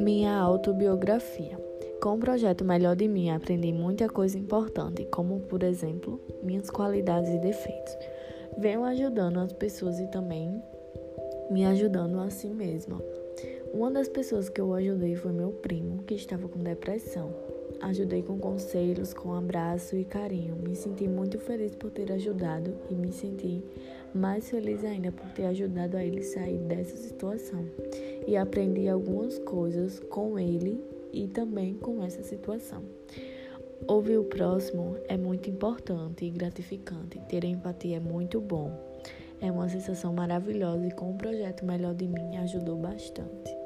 Minha autobiografia. Com o projeto Melhor de Mim, aprendi muita coisa importante, como, por exemplo, minhas qualidades e defeitos. Venho ajudando as pessoas e também me ajudando a si mesma. Uma das pessoas que eu ajudei foi meu primo, que estava com depressão. Ajudei com conselhos, com abraço e carinho. Me senti muito feliz por ter ajudado e me senti mais feliz ainda por ter ajudado a ele sair dessa situação. E aprendi algumas coisas com ele e também com essa situação. Ouvir o próximo é muito importante e gratificante. Ter empatia é muito bom. É uma sensação maravilhosa e com o projeto Melhor de Mim ajudou bastante.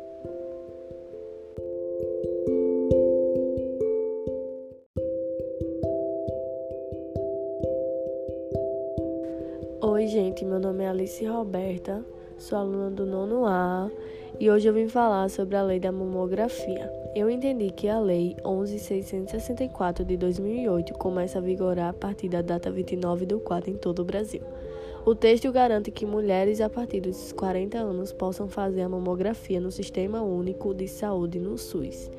Oi, gente, meu nome é Alice Roberta, sou aluna do nono A e hoje eu vim falar sobre a lei da mamografia. Eu entendi que a lei 11664 de 2008 começa a vigorar a partir da data 29 do 4 em todo o Brasil. O texto garante que mulheres a partir dos 40 anos possam fazer a mamografia no Sistema Único de Saúde no SUS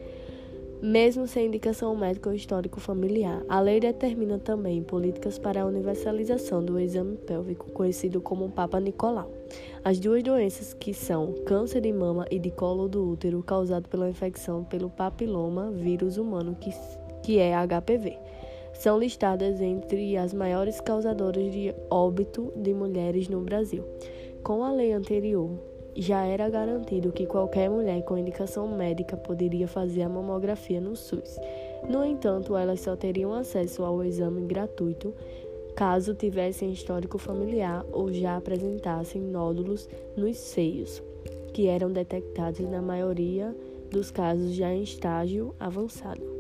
mesmo sem indicação médica ou histórico familiar. A lei determina também políticas para a universalização do exame pélvico, conhecido como Papa Nicolau. As duas doenças que são câncer de mama e de colo do útero, causado pela infecção pelo papiloma vírus humano, que, que é HPV, são listadas entre as maiores causadoras de óbito de mulheres no Brasil. Com a lei anterior, já era garantido que qualquer mulher com indicação médica poderia fazer a mamografia no SUS. No entanto, elas só teriam acesso ao exame gratuito caso tivessem histórico familiar ou já apresentassem nódulos nos seios, que eram detectados na maioria dos casos já em estágio avançado.